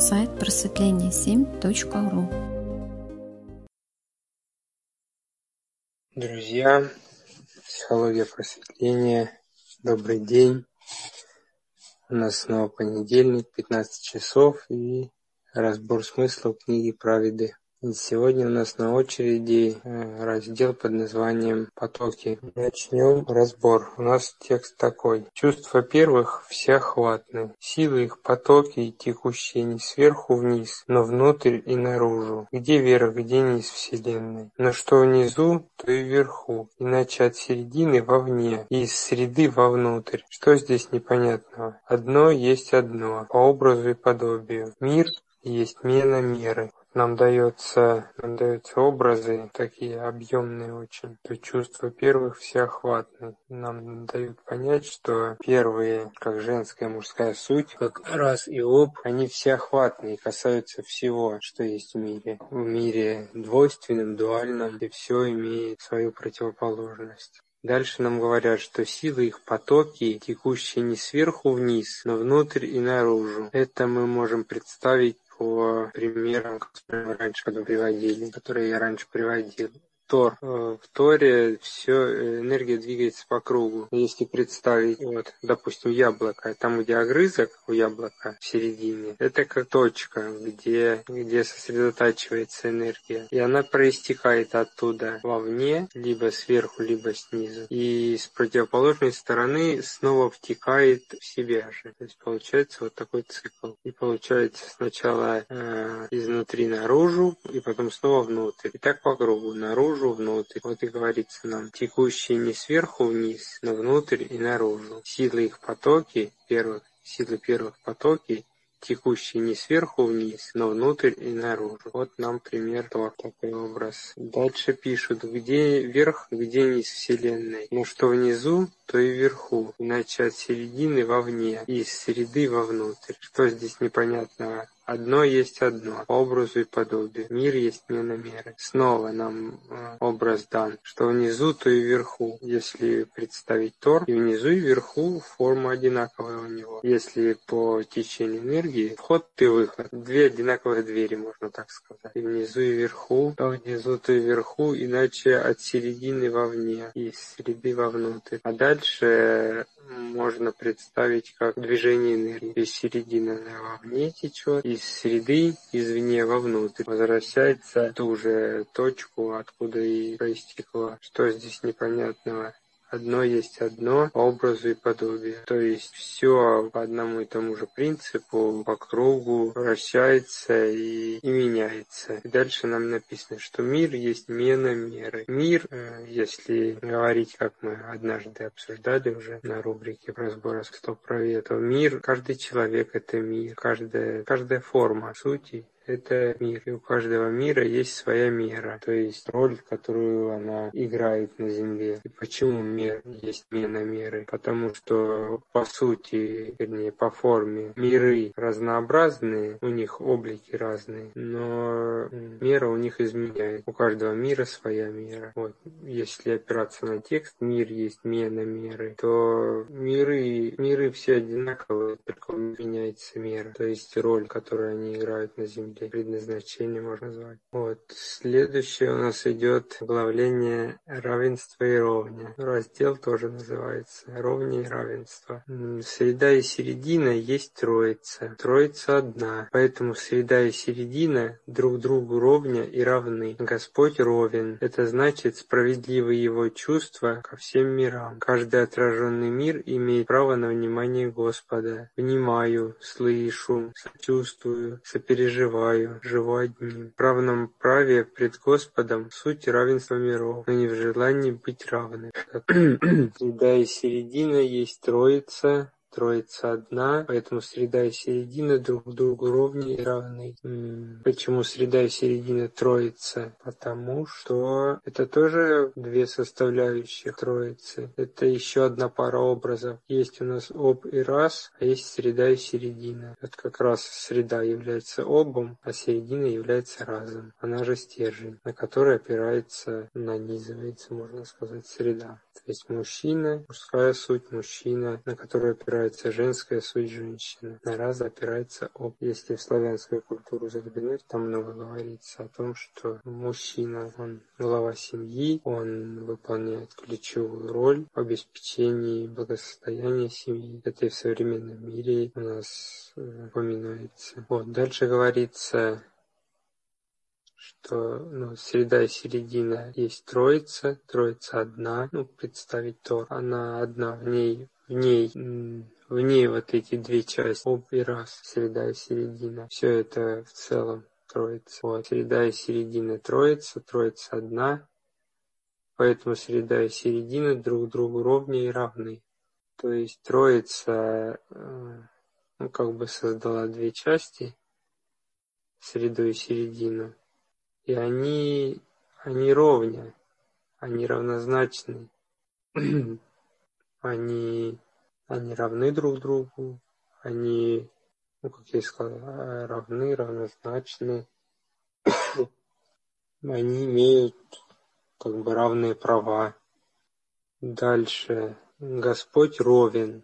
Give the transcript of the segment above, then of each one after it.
сайт просветление7.ру. Друзья, психология просветления, добрый день. У нас снова понедельник, 15 часов и разбор смыслов книги Праведы Сегодня у нас на очереди э, раздел под названием «Потоки». Начнем разбор. У нас текст такой. Чувства первых всеохватны. Силы их потоки, текущие не сверху вниз, но внутрь и наружу. Где вверх, где низ Вселенной. Но что внизу, то и вверху. Иначе от середины вовне, и из среды вовнутрь. Что здесь непонятного? Одно есть одно, по образу и подобию. Мир есть мена меры нам дается, нам даются образы такие объемные очень, то чувства первых всеохватны. Нам дают понять, что первые, как женская и мужская суть, как раз и об, они всеохватны и касаются всего, что есть в мире. В мире двойственном, дуальном, и все имеет свою противоположность. Дальше нам говорят, что силы их потоки, текущие не сверху вниз, но внутрь и наружу. Это мы можем представить по примерам, которые мы раньше приводили, которые я раньше приводил. Тор. Э, в Торе все э, энергия двигается по кругу. Если представить, вот, допустим, яблоко, там, где огрызок у яблока в середине, это как точка, где, где сосредотачивается энергия. И она проистекает оттуда вовне, либо сверху, либо снизу. И с противоположной стороны снова втекает в себя же. То есть получается вот такой цикл. И получается сначала э, изнутри наружу, и потом снова внутрь. И так по кругу. Наружу наружу, внутрь. Вот и говорится нам, текущие не сверху вниз, но внутрь и наружу. Силы их потоки, первых, силы первых потоки текущие не сверху вниз, но внутрь и наружу. Вот нам пример Тор, такой образ. Дальше пишут, где верх, где низ Вселенной. Но что внизу, то и вверху, иначе от середины вовне, и из среды вовнутрь. Что здесь непонятного? Одно есть одно, по образу и подобию. Мир есть меры. Снова нам э, образ дан, что внизу, то и вверху. Если представить Тор, и внизу, и вверху форма одинаковая у него. Если по течению энергии, вход и выход. Две одинаковые двери, можно так сказать. И внизу, и вверху, то внизу, то и вверху, иначе от середины вовне, и из среды вовнутрь. А дальше можно представить как движение энергии. Из середины вовне течет, из среды извне вовнутрь. Возвращается в ту же точку, откуда и проистекла. Что здесь непонятного? Одно есть одно, образу и подобию. То есть все по одному и тому же принципу, по кругу вращается и, и меняется. И дальше нам написано, что мир есть мена меры. Мир, э, если говорить, как мы однажды обсуждали уже на рубрике разбора стоп праве, то мир, каждый человек это мир, каждая, каждая форма сути это мир. И у каждого мира есть своя мера, то есть роль, которую она играет на Земле. И почему мир есть мера меры? Потому что по сути, вернее по форме, миры разнообразные, у них облики разные, но мера у них изменяет. У каждого мира своя мера. Вот. Если опираться на текст, мир есть мена меры, то миры, миры все одинаковые, только меняется мера. То есть роль, которую они играют на Земле предназначение можно назвать. Вот. Следующее у нас идет оглавление равенства и ровня. Раздел тоже называется ровня и равенство. Среда и середина есть троица. Троица одна. Поэтому среда и середина друг другу ровня и равны. Господь ровен. Это значит справедливые его чувства ко всем мирам. Каждый отраженный мир имеет право на внимание Господа. Внимаю, слышу, сочувствую, сопереживаю пребываю, живу одним. В равном праве пред Господом суть равенства миров, но не в желании быть равны. Среда и середина есть Троица, Троица одна, поэтому среда и середина друг другу ровнее и равны. Почему среда и середина Троица? Потому что это тоже две составляющих Троицы. Это еще одна пара образов. Есть у нас об и раз, а есть среда и середина. Это как раз среда является обом, а середина является разом. Она же стержень, на который опирается, нанизывается, можно сказать, среда. Есть мужчина, мужская суть мужчина, на которую опирается женская суть женщина. На раз опирается об. Если в славянскую культуру заглянуть, там много говорится о том, что мужчина, он глава семьи, он выполняет ключевую роль в обеспечении благосостояния семьи. Это и в современном мире у нас э, упоминается. Вот, дальше говорится что ну, среда и середина есть троица, троица одна, ну, представить Тор, она одна, в ней, в ней, в ней вот эти две части, об и раз, среда и середина, все это в целом троица. Вот, среда и середина троица, троица одна, поэтому среда и середина друг другу ровнее и равны. То есть троица, э, ну, как бы создала две части, среду и середину, и они, они ровня, они равнозначны, они, они равны друг другу, они, ну, как я сказал, равны, равнозначны, они имеют как бы равные права. Дальше. Господь ровен.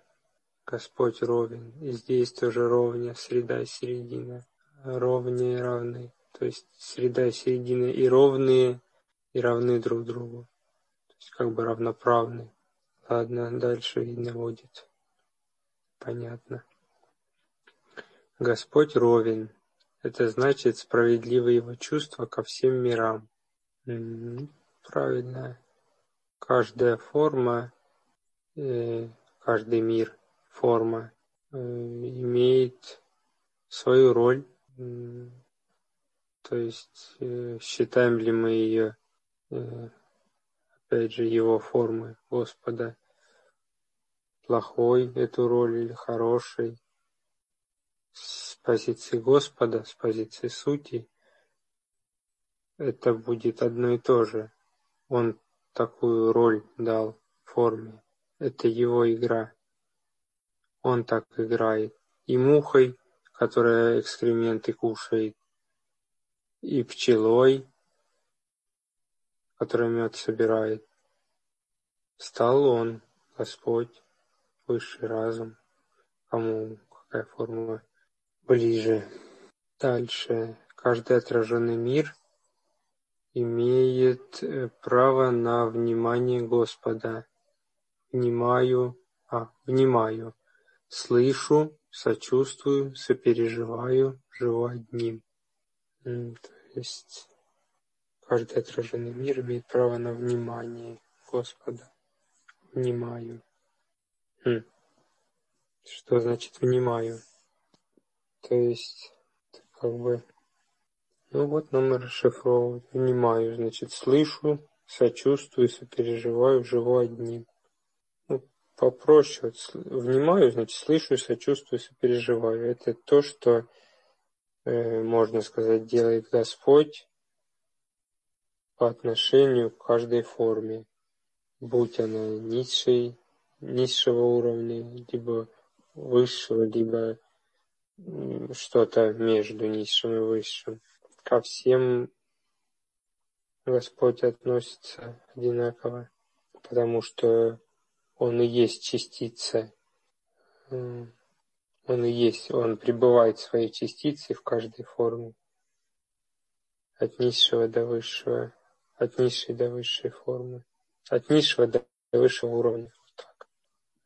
Господь ровен. И здесь тоже ровня, среда и середина. Ровнее равны то есть среда и середина и ровные, и равны друг другу. То есть как бы равноправны. Ладно, дальше видно будет. Понятно. Господь ровен. Это значит справедливое его чувство ко всем мирам. М-м, правильно. Каждая форма, э, каждый мир, форма э, имеет свою роль. То есть э, считаем ли мы ее, э, опять же, его формы Господа плохой эту роль или хорошей. С позиции Господа, с позиции сути, это будет одно и то же. Он такую роль дал форме. Это его игра. Он так играет. И мухой, которая экскременты кушает, и пчелой, которая мед собирает. Стал он, Господь, высший разум, кому какая формула ближе. Дальше. Каждый отраженный мир имеет э, право на внимание Господа. Внимаю, а, внимаю, слышу, сочувствую, сопереживаю, живу одним. То есть каждый отраженный мир имеет право на внимание Господа. Внимаю. Хм. Что значит внимаю? То есть, как бы, ну вот нам расшифровывать. Внимаю, значит, слышу, сочувствую, сопереживаю, живу одним. Ну, попроще. Вот, внимаю, значит, слышу, сочувствую, сопереживаю. Это то, что можно сказать, делает Господь по отношению к каждой форме, будь она низшей, низшего уровня, либо высшего, либо что-то между низшим и высшим. Ко всем Господь относится одинаково, потому что Он и есть частица он и есть, он пребывает своей частице в каждой форме. От низшего до высшего, от низшей до высшей формы, от низшего до высшего уровня. Вот так.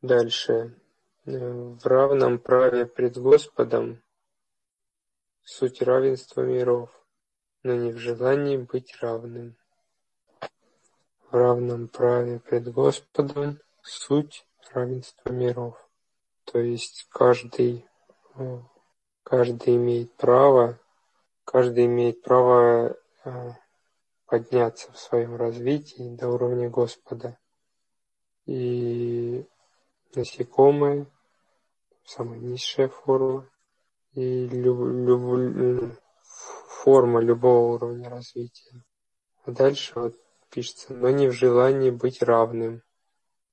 Дальше. В равном праве пред Господом суть равенства миров, но не в желании быть равным. В равном праве пред Господом суть равенства миров то есть каждый, э, каждый имеет право, каждый имеет право э, подняться в своем развитии до уровня Господа. И насекомые, самая низшая форма, и люб, люб, форма любого уровня развития. А дальше вот пишется, но не в желании быть равным.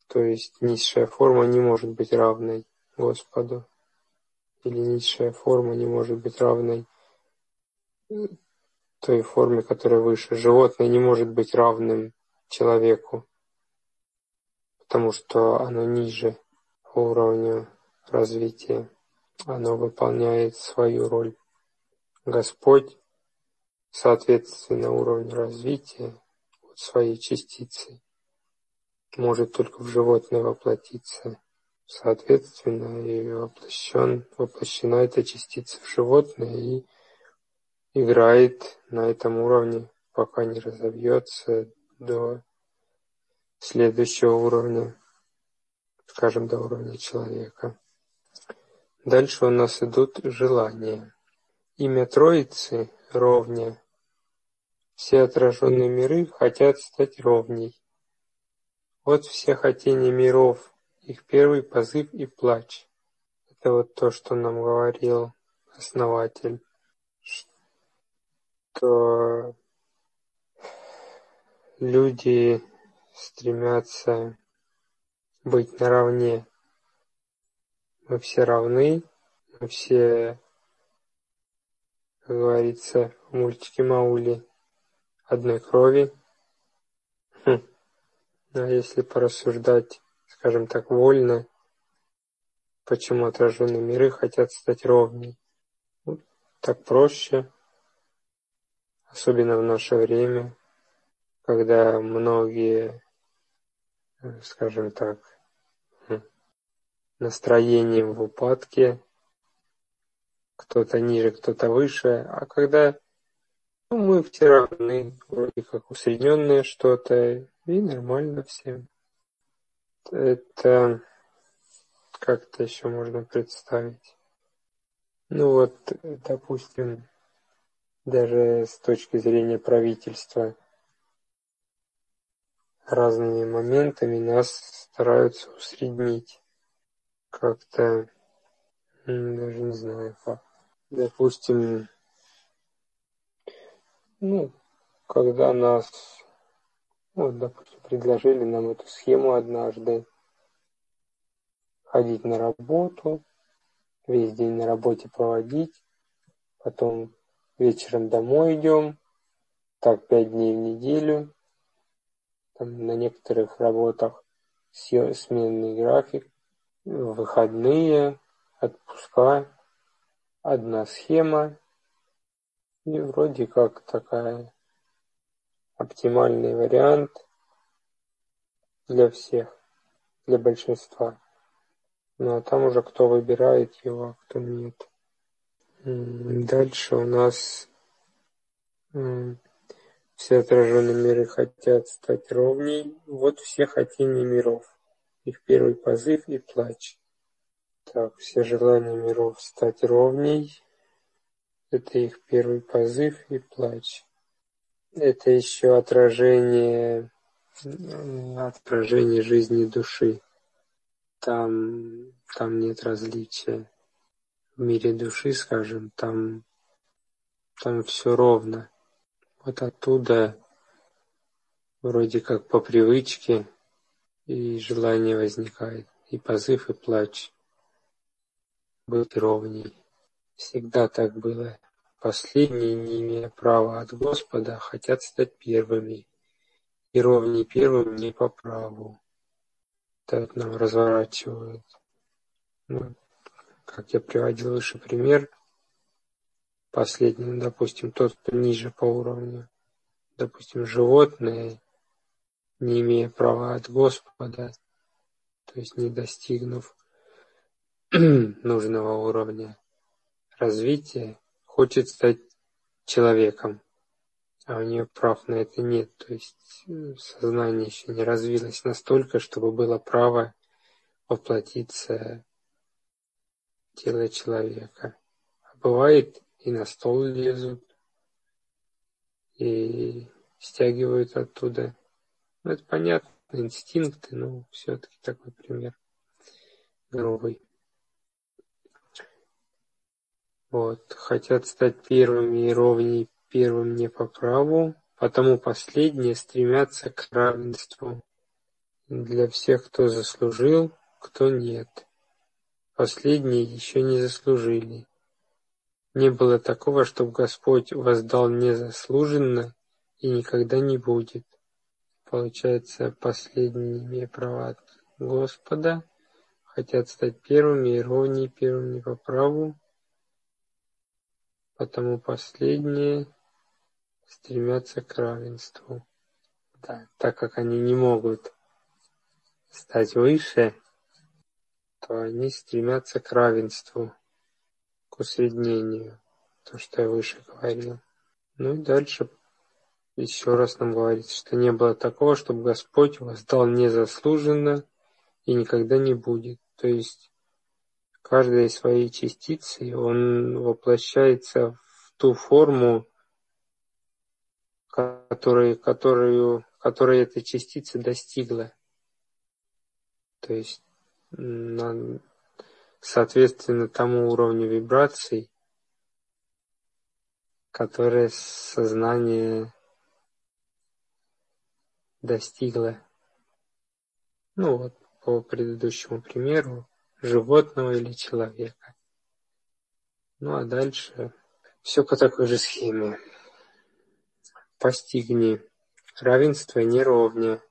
То есть низшая форма не может быть равной Господу, или низшая форма не может быть равной той форме, которая выше. Животное не может быть равным человеку, потому что оно ниже по уровню развития. Оно выполняет свою роль. Господь, соответственно, уровню развития своей частицы, может только в животное воплотиться. Соответственно, и воплощен, воплощена эта частица в животное и играет на этом уровне, пока не разовьется до следующего уровня, скажем, до уровня человека. Дальше у нас идут желания. Имя Троицы – ровня. Все отраженные миры хотят стать ровней. Вот все хотения миров, их первый позыв и плач. Это вот то, что нам говорил основатель, что люди стремятся быть наравне. Мы все равны, мы все, как говорится в мультике Маули, одной крови. Хм. А если порассуждать, скажем так, вольно, почему отраженные миры хотят стать ровней? Так проще, особенно в наше время, когда многие скажем так, настроением в упадке, кто-то ниже, кто-то выше, а когда ну, мы все равны, вроде как усредненное что-то, и нормально всем. Это как-то еще можно представить. Ну вот, допустим, даже с точки зрения правительства – разными моментами нас стараются усреднить. Как-то, даже не знаю. Допустим, ну, когда нас, ну, допустим, предложили нам эту схему однажды, ходить на работу, весь день на работе проводить, потом вечером домой идем, так пять дней в неделю, там, на некоторых работах сменный график, выходные, отпуска, одна схема, и вроде как такая оптимальный вариант для всех, для большинства. Ну а там уже кто выбирает его, а кто нет. Дальше у нас все отраженные миры хотят стать ровней. Вот все хотения миров. Их первый позыв и плач. Так, все желания миров стать ровней. Это их первый позыв и плач. Это еще отражение, отражение жизни души. Там, там нет различия. В мире души, скажем, там, там все ровно. Вот оттуда вроде как по привычке и желание возникает, и позыв, и плач. Быть ровней. Всегда так было. Последние, не имея права от Господа, хотят стать первыми. И ровней первым не по праву. Так нам разворачивают. Ну, как я приводил выше пример, последним, допустим, тот, кто ниже по уровню, допустим, животные, не имея права от Господа, то есть не достигнув нужного уровня развития, хочет стать человеком, а у нее прав на это нет, то есть э, сознание еще не развилось настолько, чтобы было право воплотиться в тело человека. А бывает и на стол лезут, и стягивают оттуда. Ну, это понятно, инстинкты, но все-таки такой пример грубый. Вот, хотят стать первыми и ровней первым не по праву, потому последние стремятся к равенству для всех, кто заслужил, кто нет. Последние еще не заслужили. Не было такого, чтоб Господь воздал незаслуженно и никогда не будет. Получается, имея права Господа, хотят стать первыми и ровней первыми по праву, потому последние стремятся к равенству. Да, так как они не могут стать выше, то они стремятся к равенству, к усреднению, то, что я выше говорил. Ну и дальше еще раз нам говорится, что не было такого, чтобы Господь воздал незаслуженно и никогда не будет. То есть каждой своей частицей он воплощается в ту форму, которую, которую, которой эта частица достигла. То есть на, соответственно тому уровню вибраций, которое сознание достигло. Ну вот, по предыдущему примеру, животного или человека. Ну а дальше все по такой же схеме. Постигни. Равенство не.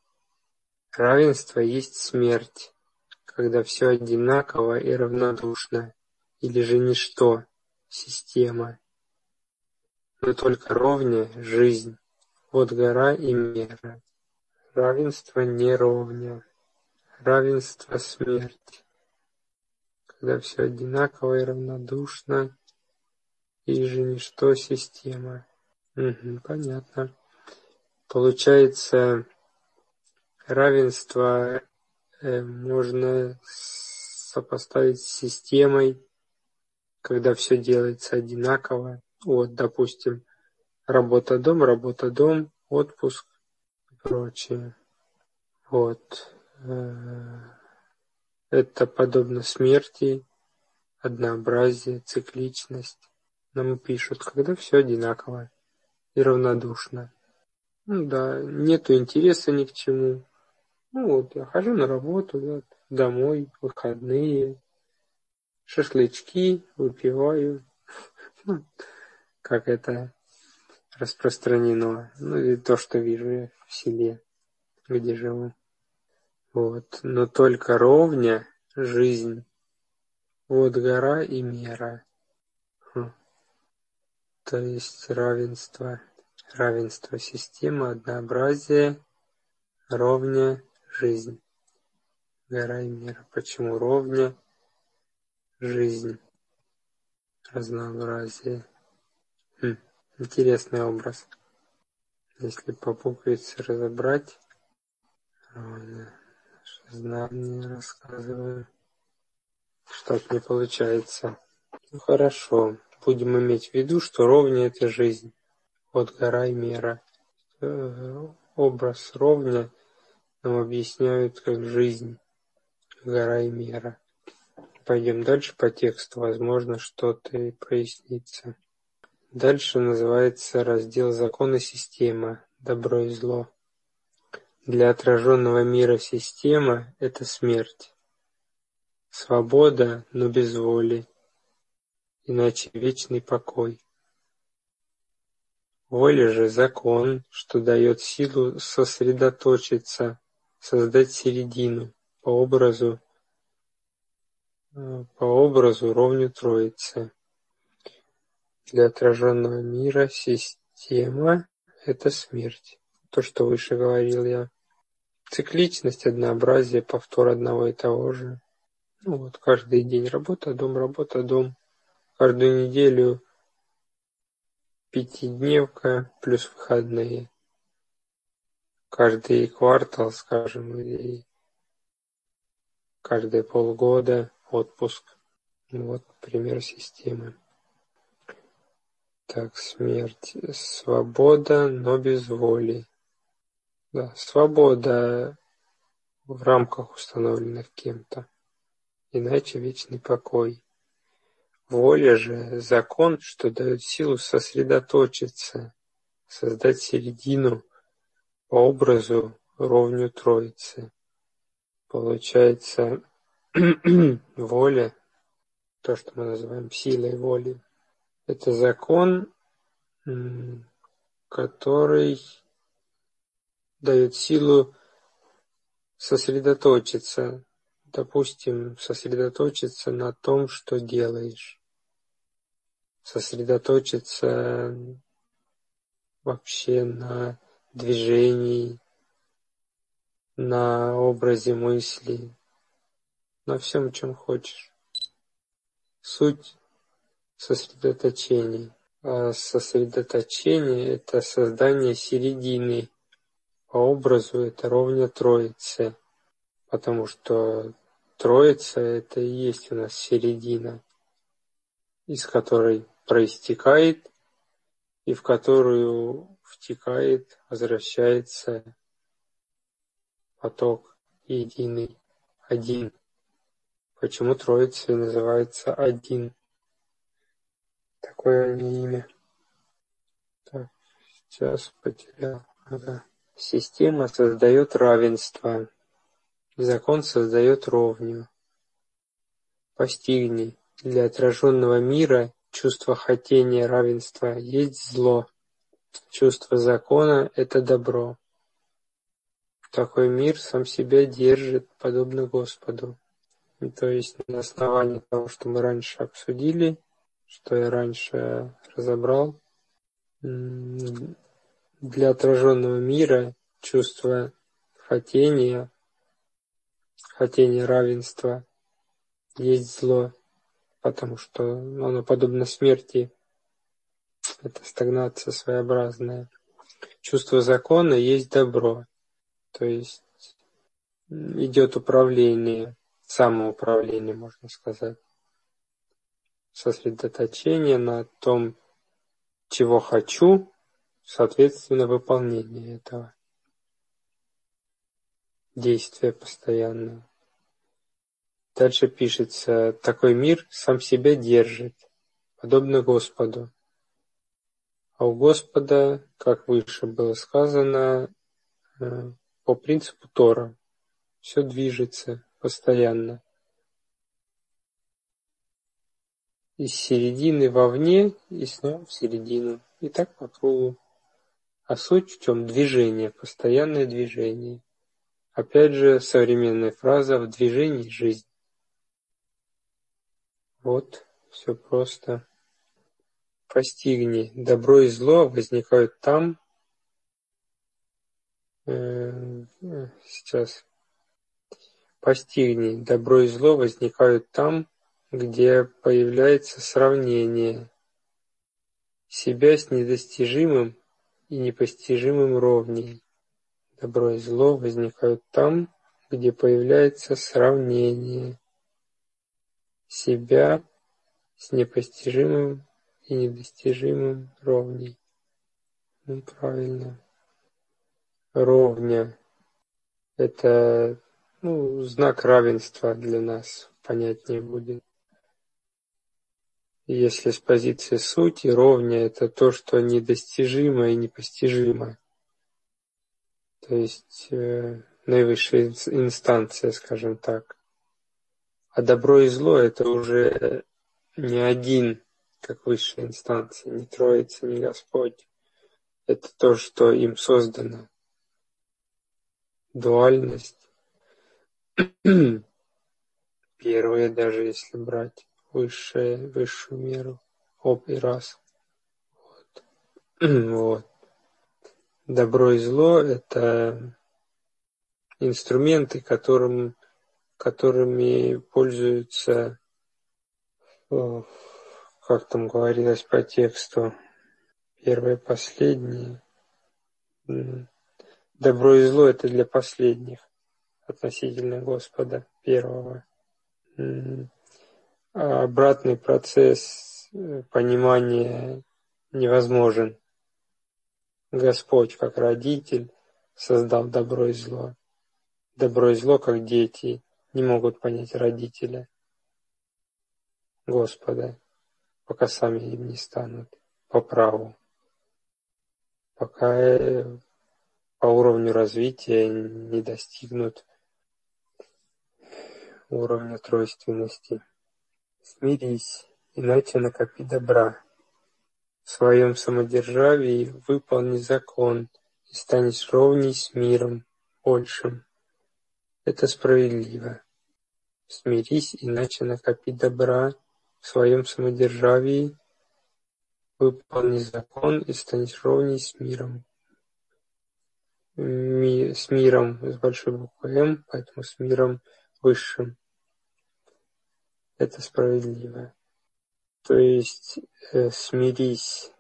Равенство есть смерть, когда все одинаково и равнодушно, или же ничто, система. Но только ровня — жизнь, вот гора и мера. Равенство не равенство смерть, когда все одинаково и равнодушно, и же ничто система. Угу, понятно. Получается, равенство э, можно сопоставить с системой, когда все делается одинаково. Вот, допустим, работа-дом, работа-дом, отпуск и прочее. Вот. Э, это подобно смерти, однообразие, цикличность. Нам пишут, когда все одинаково и равнодушно. Ну да, нету интереса ни к чему. Ну вот, я хожу на работу, да, домой, выходные, шашлычки выпиваю. Ну, как это распространено. Ну и то, что вижу я в селе, где живу. Вот. Но только ровня жизнь. Вот гора и мера. То есть равенство. Равенство системы, однообразие, ровня, жизнь. Гора и мера. Почему ровня? Жизнь. Разнообразие. Хм. Интересный образ. Если по буквице разобрать, ровня знание рассказываю. Что-то не получается. Ну хорошо, будем иметь в виду, что ровня это жизнь. Вот гора и мера. Э, образ ровня нам объясняют как жизнь, гора и мера. Пойдем дальше по тексту, возможно, что-то и прояснится. Дальше называется раздел «Закон и система. Добро и зло». Для отраженного мира система — это смерть. Свобода, но без воли, иначе вечный покой. Воля же — закон, что дает силу сосредоточиться, создать середину по образу, по образу ровню Троицы. Для отраженного мира система — это смерть. То, что выше говорил я. Цикличность, однообразие, повтор одного и того же. Ну вот, каждый день работа, дом, работа, дом. Каждую неделю пятидневка плюс выходные. Каждый квартал, скажем, или каждые полгода отпуск. Вот пример системы. Так, смерть. Свобода, но без воли. Да, свобода в рамках, установленных кем-то, иначе вечный покой. Воля же – закон, что дает силу сосредоточиться, создать середину по образу ровню Троицы. Получается, воля, то, что мы называем силой воли, это закон, который дает силу сосредоточиться, допустим, сосредоточиться на том, что делаешь, сосредоточиться вообще на движении, на образе мысли, на всем, чем хочешь. Суть сосредоточения. А сосредоточение – это создание середины. По образу это ровня Троице, потому что Троица – это и есть у нас середина, из которой проистекает и в которую втекает, возвращается поток единый, один. Почему Троица называется один? Такое имя. Так, сейчас потерял. Ага. Система создает равенство. Закон создает ровню. Постигни. Для отраженного мира чувство хотения равенства есть зло. Чувство закона – это добро. Такой мир сам себя держит, подобно Господу. И то есть на основании того, что мы раньше обсудили, что я раньше разобрал, для отраженного мира чувство хотения, хотение равенства есть зло, потому что оно подобно смерти. Это стагнация своеобразная. Чувство закона есть добро, то есть идет управление, самоуправление, можно сказать. Сосредоточение на том, чего хочу, соответственно, выполнение этого. Действие постоянное. Дальше пишется, такой мир сам себя держит, подобно Господу. А у Господа, как выше было сказано, э, по принципу Тора, все движется постоянно. Из середины вовне и снова в середину. И так по кругу. А суть в чем? Движение, постоянное движение. Опять же, современная фраза «в движении жизнь». Вот, все просто. Постигни. Добро и зло возникают там, э, сейчас. Постигни. Добро и зло возникают там, где появляется сравнение себя с недостижимым и непостижимым ровней. Добро и зло возникают там, где появляется сравнение себя с непостижимым и недостижимым ровней. Ну, правильно. Ровня – это ну, знак равенства для нас, понятнее будет. Если с позиции сути ровня – это то, что недостижимо и непостижимо. То есть э, наивысшая инстанция, скажем так. А добро и зло – это уже не один, как высшая инстанция, не Троица, не Господь. Это то, что им создано. Дуальность. Первое, даже если брать высшее, высшую меру, об и раз. Вот. вот. Добро и зло – это инструменты, которым которыми пользуются, э, как там говорилось по тексту, первые, последние. Добро и зло – это для последних относительно Господа первого. А обратный процесс э, понимания невозможен. Господь, как родитель, создал добро и зло. Добро и зло, как дети, не могут понять родителя Господа, пока сами им не станут по праву, пока э, по уровню развития не достигнут уровня тройственности. Смирись, иначе накопи добра. В своем самодержавии выполни закон и станешь ровней с миром большим. Это справедливо. Смирись, иначе накопи добра в своем самодержавии, выполни закон и станешь ровней с миром. Ми, с миром с большой буквы М, поэтому с миром высшим. Это справедливо. То есть э, смирись.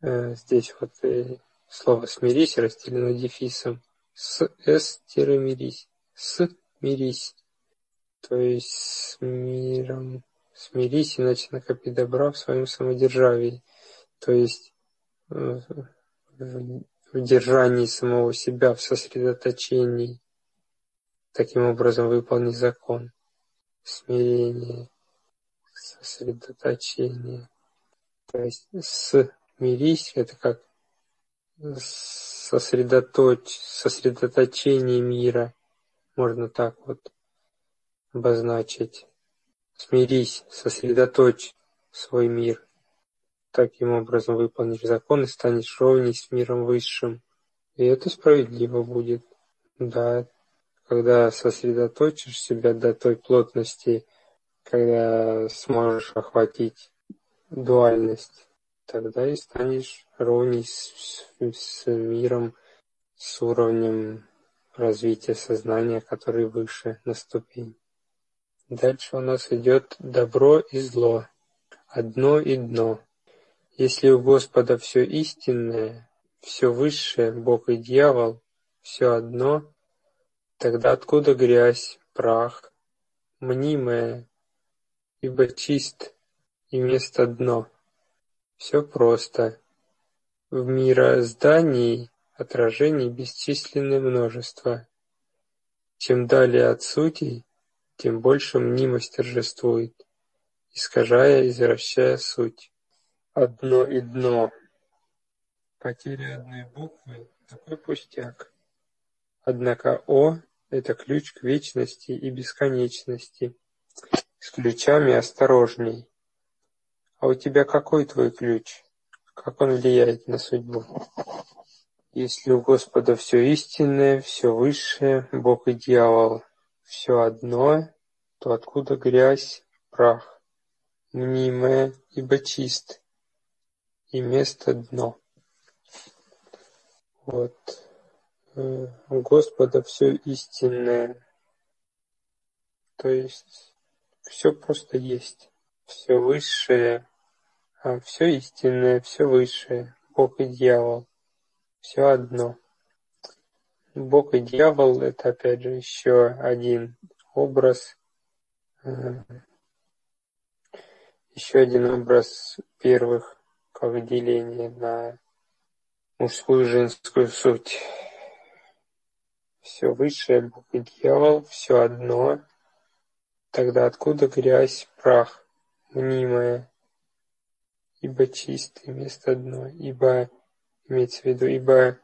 Э, здесь вот э, слово смирись разделено дефисом. С с-мирись. С мирись. То есть с миром смирись, иначе накопи добра в своем самодержавии. То есть э, в держании самого себя, в сосредоточении. Таким образом выполни закон. Смирение сосредоточение. То есть смирись это как сосредоточь, сосредоточение мира, можно так вот обозначить. Смирись, сосредоточь свой мир. Таким образом выполнишь закон и станешь ровней с миром высшим. И это справедливо будет. Да, когда сосредоточишь себя до той плотности, когда сможешь охватить дуальность, тогда и станешь ровней с, с миром, с уровнем развития сознания, который выше на ступень. Дальше у нас идет добро и зло, одно и дно. Если у Господа все истинное, все высшее, Бог и дьявол, все одно, тогда откуда грязь, прах, мнимое, ибо чист и место дно. Все просто. В мироздании отражений бесчисленное множество. Чем далее от сути, тем больше мнимость торжествует, искажая и извращая суть. Одно и дно. Потеря одной буквы – такой пустяк. Однако «О» – это ключ к вечности и бесконечности. С ключами осторожней. А у тебя какой твой ключ? Как он влияет на судьбу? Если у Господа все истинное, все высшее, Бог и дьявол, все одно, то откуда грязь, прах, мнимое, ибо чист, и место дно. Вот. Э, у Господа все истинное. То есть все просто есть, все высшее, а все истинное, все высшее, Бог и дьявол, все одно. Бог и дьявол – это, опять же, еще один образ, э, еще один образ первых, как деление на мужскую и женскую суть. Все высшее, Бог и дьявол, все одно, Тогда откуда грязь, прах, мнимая, ибо чистый место дно, ибо, имеется в виду, ибо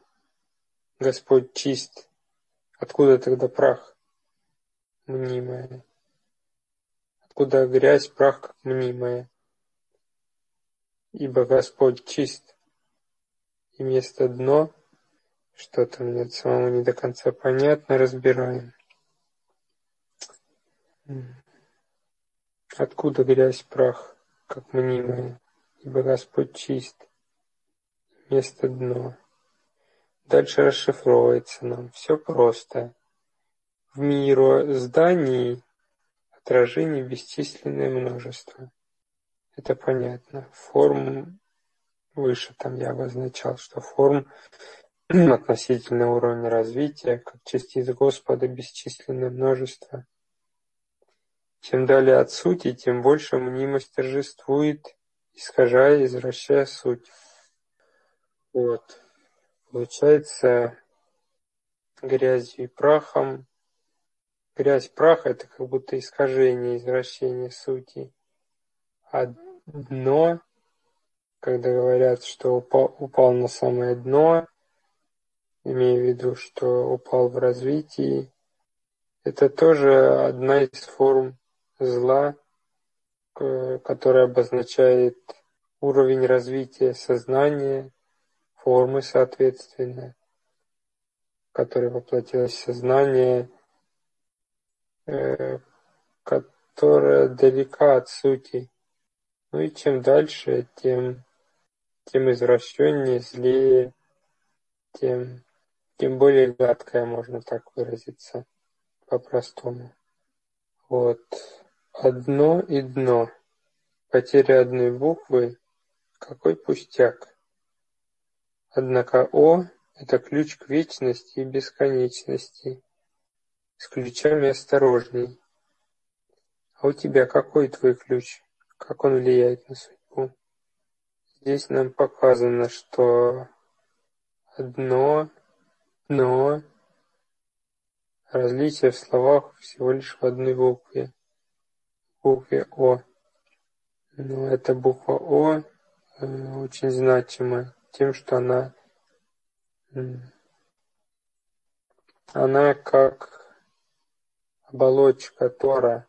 Господь чист. Откуда тогда прах, мнимая? Откуда грязь, прах, как мнимая? Ибо Господь чист, и место дно, что-то мне самому не до конца понятно, разбираем. Откуда грязь, прах, как мнимая, ибо Господь чист, место дно. Дальше расшифровывается нам. Все просто. В мироздании отражений бесчисленное множество. Это понятно. Форм выше там я обозначал, что форм относительно уровня развития, как частиц Господа, бесчисленное множество – чем далее от сути, тем больше мнимость торжествует, искажая и извращая суть. Вот. Получается, грязью и прахом. Грязь праха – это как будто искажение, извращение сути. А дно, когда говорят, что упал, упал на самое дно, имея в виду, что упал в развитии, это тоже одна из форм зла, которая обозначает уровень развития сознания, формы соответственно, в которой воплотилось сознание, э, которая далека от сути. Ну и чем дальше, тем, тем извращеннее, злее, тем, тем более гадкое, можно так выразиться, по-простому. Вот. Одно и дно. Потеря одной буквы – какой пустяк. Однако О – это ключ к вечности и бесконечности. С ключами осторожней. А у тебя какой твой ключ? Как он влияет на судьбу? Здесь нам показано, что одно, но различие в словах всего лишь в одной букве, букве О. Но эта буква О э, очень значима тем, что она она как оболочка Тора.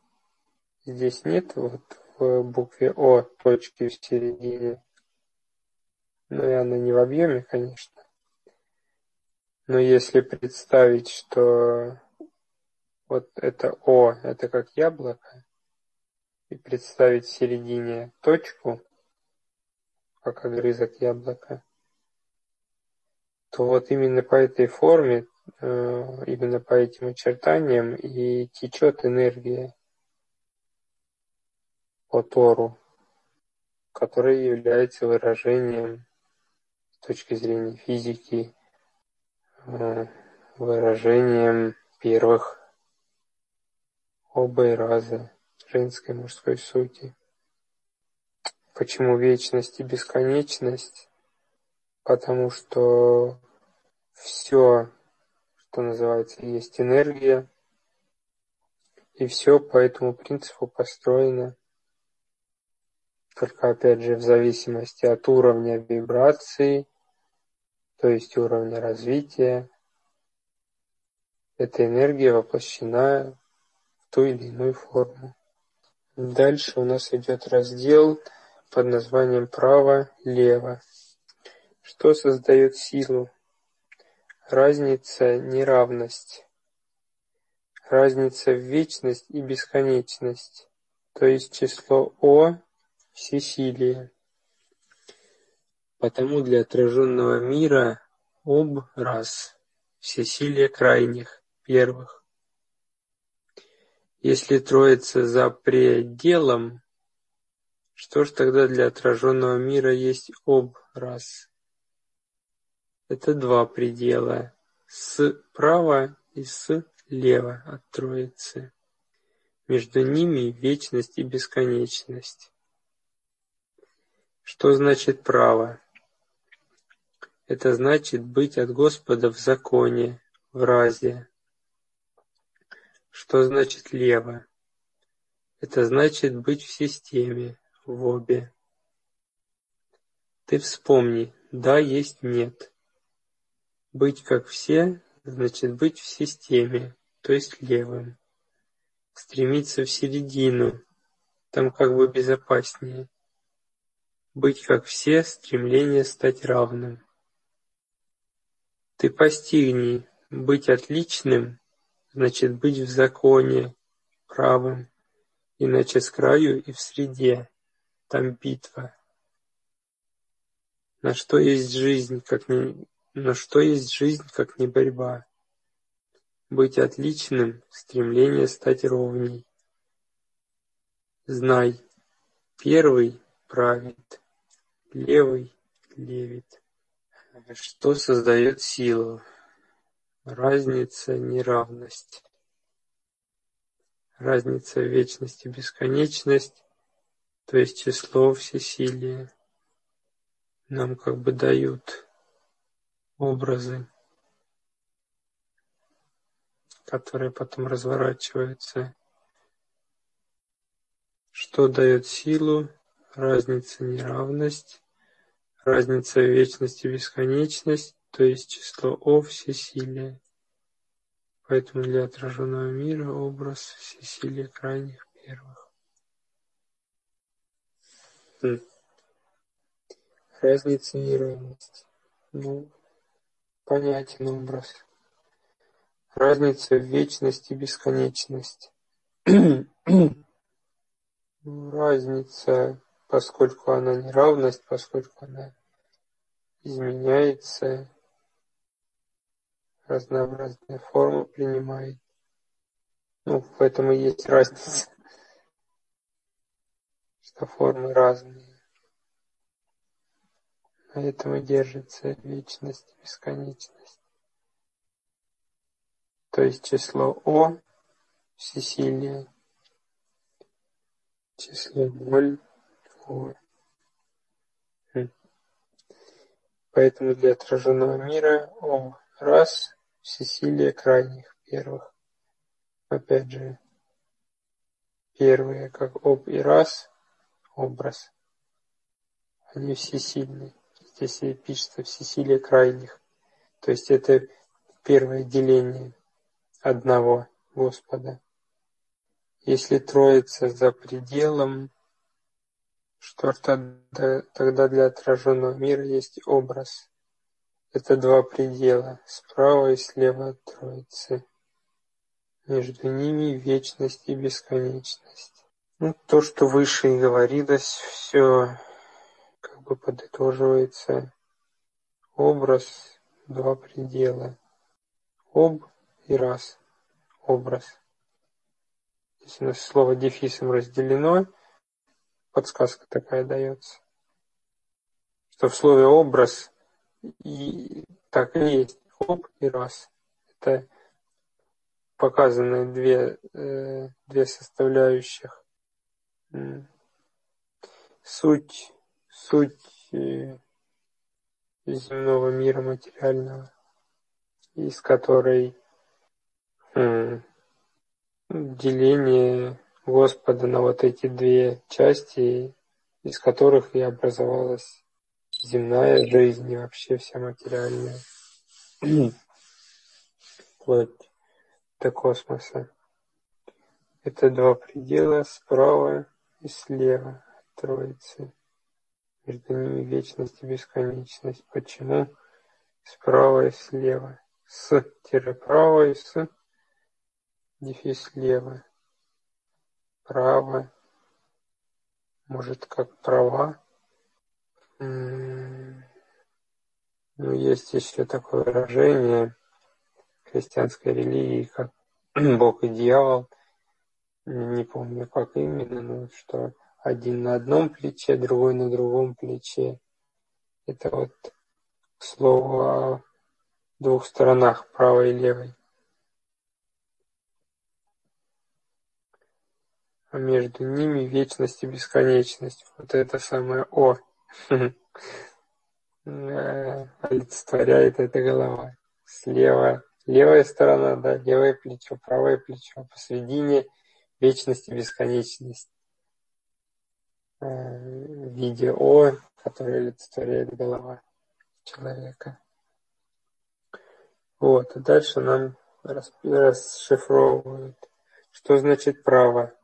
Здесь нет вот в букве О точки в середине. Ну и она не в объеме, конечно. Но если представить, что вот это О, это как яблоко, и представить в середине точку, как огрызок яблока, то вот именно по этой форме, э, именно по этим очертаниям и течет энергия по Тору, которая является выражением с точки зрения физики, э, выражением первых оба и раза женской и мужской сути. Почему вечность и бесконечность? Потому что все, что называется, есть энергия, и все по этому принципу построено. Только опять же в зависимости от уровня вибрации, то есть уровня развития, эта энергия воплощена в ту или иную форму. Дальше у нас идет раздел под названием «Право-лево». Что создает силу? Разница – неравность. Разница в вечность и бесконечность, то есть число О – всесилие. Потому для отраженного мира образ всесилие крайних, первых. Если Троица за пределом, что ж тогда для отраженного мира есть образ? Это два предела, справа и слева от Троицы. Между ними вечность и бесконечность. Что значит право? Это значит быть от Господа в законе, в разе, что значит лево? Это значит быть в системе, в обе. Ты вспомни, да есть нет. Быть как все, значит быть в системе, то есть левым. Стремиться в середину, там как бы безопаснее. Быть как все, стремление стать равным. Ты постигни, быть отличным значит быть в законе, правым, иначе с краю и в среде, там битва. На что есть жизнь, как не... На что есть жизнь, как не борьба? Быть отличным, стремление стать ровней. Знай, первый правит, левый левит. Что создает силу? Разница неравность. Разница вечность и бесконечность, то есть число всесилия, нам как бы дают образы, которые потом разворачиваются. Что дает силу? Разница неравность, разница вечность и бесконечность, то есть число О всесилие. Поэтому для отраженного мира образ всесилия крайних первых. Хм. Разница неравности. Ну, понятен образ. Разница в вечность и бесконечность. разница, поскольку она неравность, поскольку она изменяется, разнообразные формы принимает. Ну, в этом и есть разница, что формы разные. На этом и держится вечность, бесконечность. То есть число О, всесилие, число 0, О. Поэтому для отраженного мира О раз, всесилие крайних первых. Опять же, первые, как об и раз, образ. Они всесильны. Здесь пишется всесилие крайних. То есть это первое деление одного Господа. Если Троица за пределом, что тогда, тогда для отраженного мира есть образ. Это два предела, справа и слева от Троицы. Между ними вечность и бесконечность. Ну, то, что выше и говорилось, все как бы подытоживается. Образ, два предела. Об и раз. Образ. Здесь у нас слово дефисом разделено, подсказка такая дается, что в слове образ и так и есть об и раз. Это показаны две, э, две составляющих. Суть, суть э, земного мира материального, из которой деление Господа на вот эти две части, из которых и образовалась земная жизнь и вообще вся материальная, вплоть до космоса. Это два предела справа и слева от Троицы. Между ними вечность и бесконечность. Почему справа и слева? С-право и с дефис слева. Право. Может, как права. Ну, есть еще такое выражение христианской религии, как Бог и дьявол. Не помню, как именно, но что один на одном плече, другой на другом плече. Это вот слово о двух сторонах, правой и левой. а между ними вечность и бесконечность. Вот это самое О олицетворяет эта голова. Слева левая сторона, да, левое плечо, правое плечо, посередине вечность и бесконечность. Э, в виде О, которое олицетворяет голова человека. Вот, а дальше нам расшифровывают, что значит право.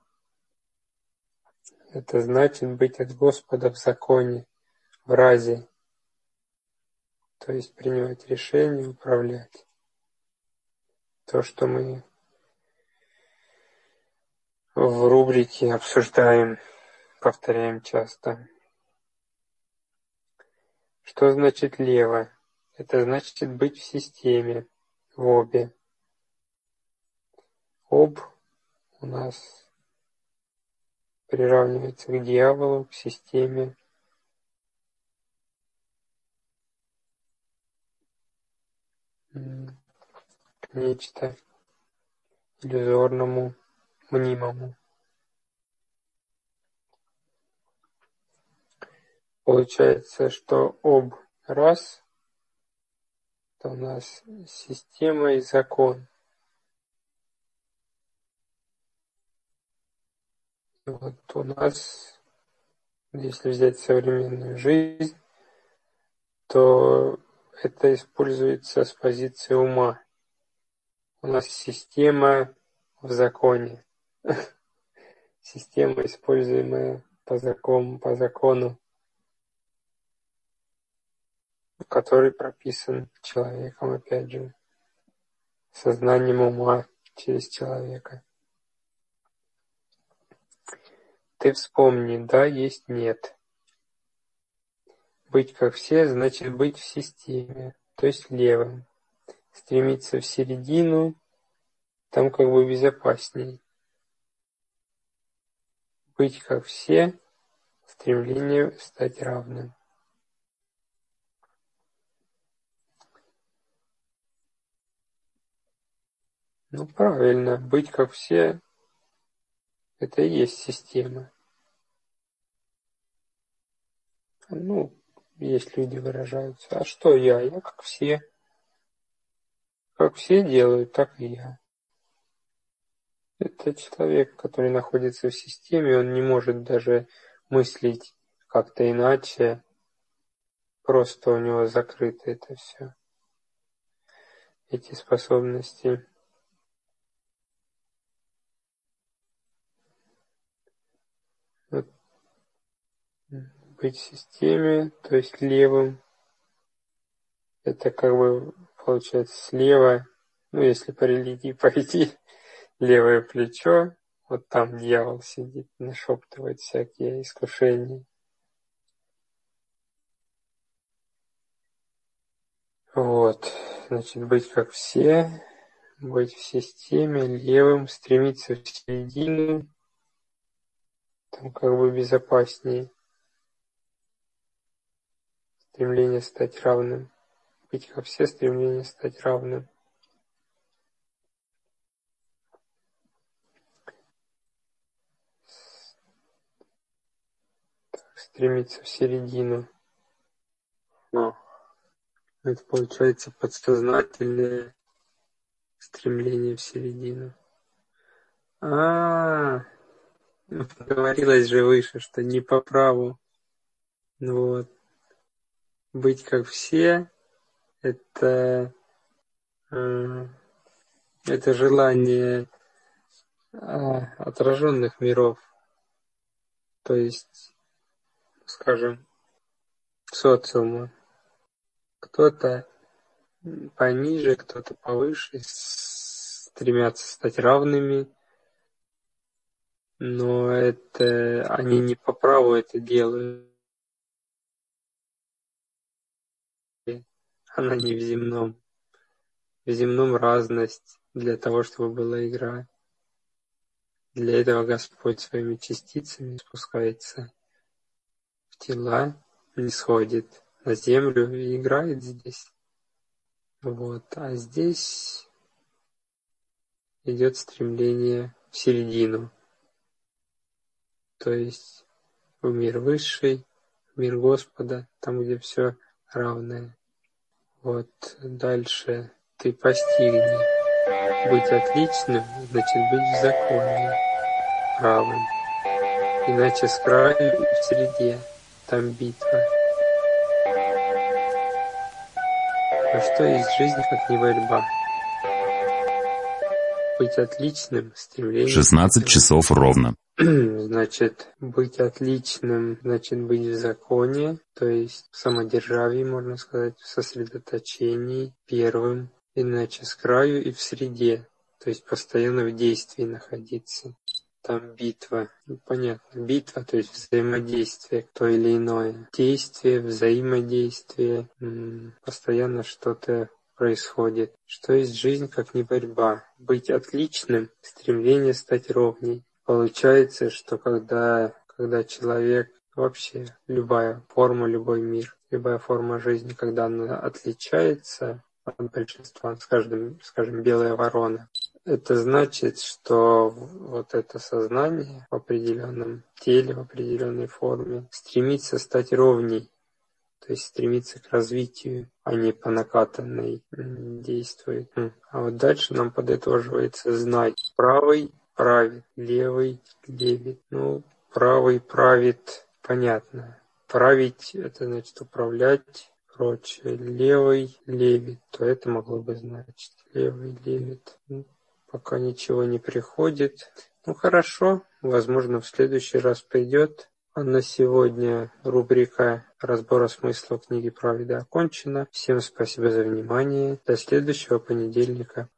Это значит быть от Господа в законе, в разе, то есть принимать решения, управлять. То, что мы в рубрике обсуждаем, повторяем часто. Что значит лево? Это значит быть в системе, в обе. Об у нас приравнивается к дьяволу, к системе. к нечто иллюзорному, мнимому. Получается, что об раз, то у нас система и закон. Вот у нас, если взять современную жизнь, то это используется с позиции ума. У нас система в законе. Система, используемая по закону, по закону, который прописан человеком, опять же, сознанием ума через человека. ты вспомни, да, есть нет. Быть как все, значит быть в системе, то есть левым. Стремиться в середину, там как бы безопасней. Быть как все, стремление стать равным. Ну, правильно, быть как все – это и есть система. Ну, есть люди выражаются, а что я? Я как все. Как все делают, так и я. Это человек, который находится в системе, он не может даже мыслить как-то иначе. Просто у него закрыто это все. Эти способности. Быть в системе, то есть левым. Это как бы получается слева, ну если по религии пойти, левое плечо, вот там дьявол сидит, нашептывает всякие искушения. Вот, значит, быть как все, быть в системе, левым, стремиться в середину, там как бы безопаснее стремление стать равным, быть как все, стремление стать равным. Так, стремиться в середину. Но это получается подсознательное стремление в середину. А, -а, -а говорилось же выше, что не по праву. Вот быть как все, это, э, это желание а, отраженных миров. То есть, скажем, социума. Кто-то пониже, кто-то повыше, стремятся стать равными, но это они не по праву это делают. Она не в земном. В земном разность для того, чтобы была игра. Для этого Господь своими частицами спускается в тела, не сходит на землю и играет здесь. Вот. А здесь идет стремление в середину. То есть в мир высший, в мир Господа, там, где все равное. Вот дальше ты постигни. Быть отличным, значит быть в законе, правым. Иначе с краю и в среде, там битва. А что есть жизнь, как не борьба? Быть отличным, стремление... 16 часов ровно. Значит, быть отличным, значит быть в законе, то есть в самодержавии, можно сказать, в сосредоточении, первым, иначе с краю и в среде, то есть постоянно в действии находиться. Там битва, ну, понятно, битва, то есть взаимодействие, то или иное. Действие, взаимодействие, постоянно что-то происходит. Что есть жизнь, как не борьба? Быть отличным, стремление стать ровней. Получается, что когда, когда человек, вообще любая форма, любой мир, любая форма жизни, когда она отличается от большинства, скажем, скажем, белая ворона, это значит, что вот это сознание в определенном теле, в определенной форме стремится стать ровней, то есть стремится к развитию, а не по накатанной действует. А вот дальше нам подытоживается знать правый правит, левый левит. Ну, правый правит, понятно. Править – это значит управлять, прочее. Левый левит, то это могло бы значить. Левый левит. Ну, пока ничего не приходит. Ну, хорошо, возможно, в следующий раз придет. А на сегодня рубрика разбора смысла книги Праведа окончена. Всем спасибо за внимание. До следующего понедельника.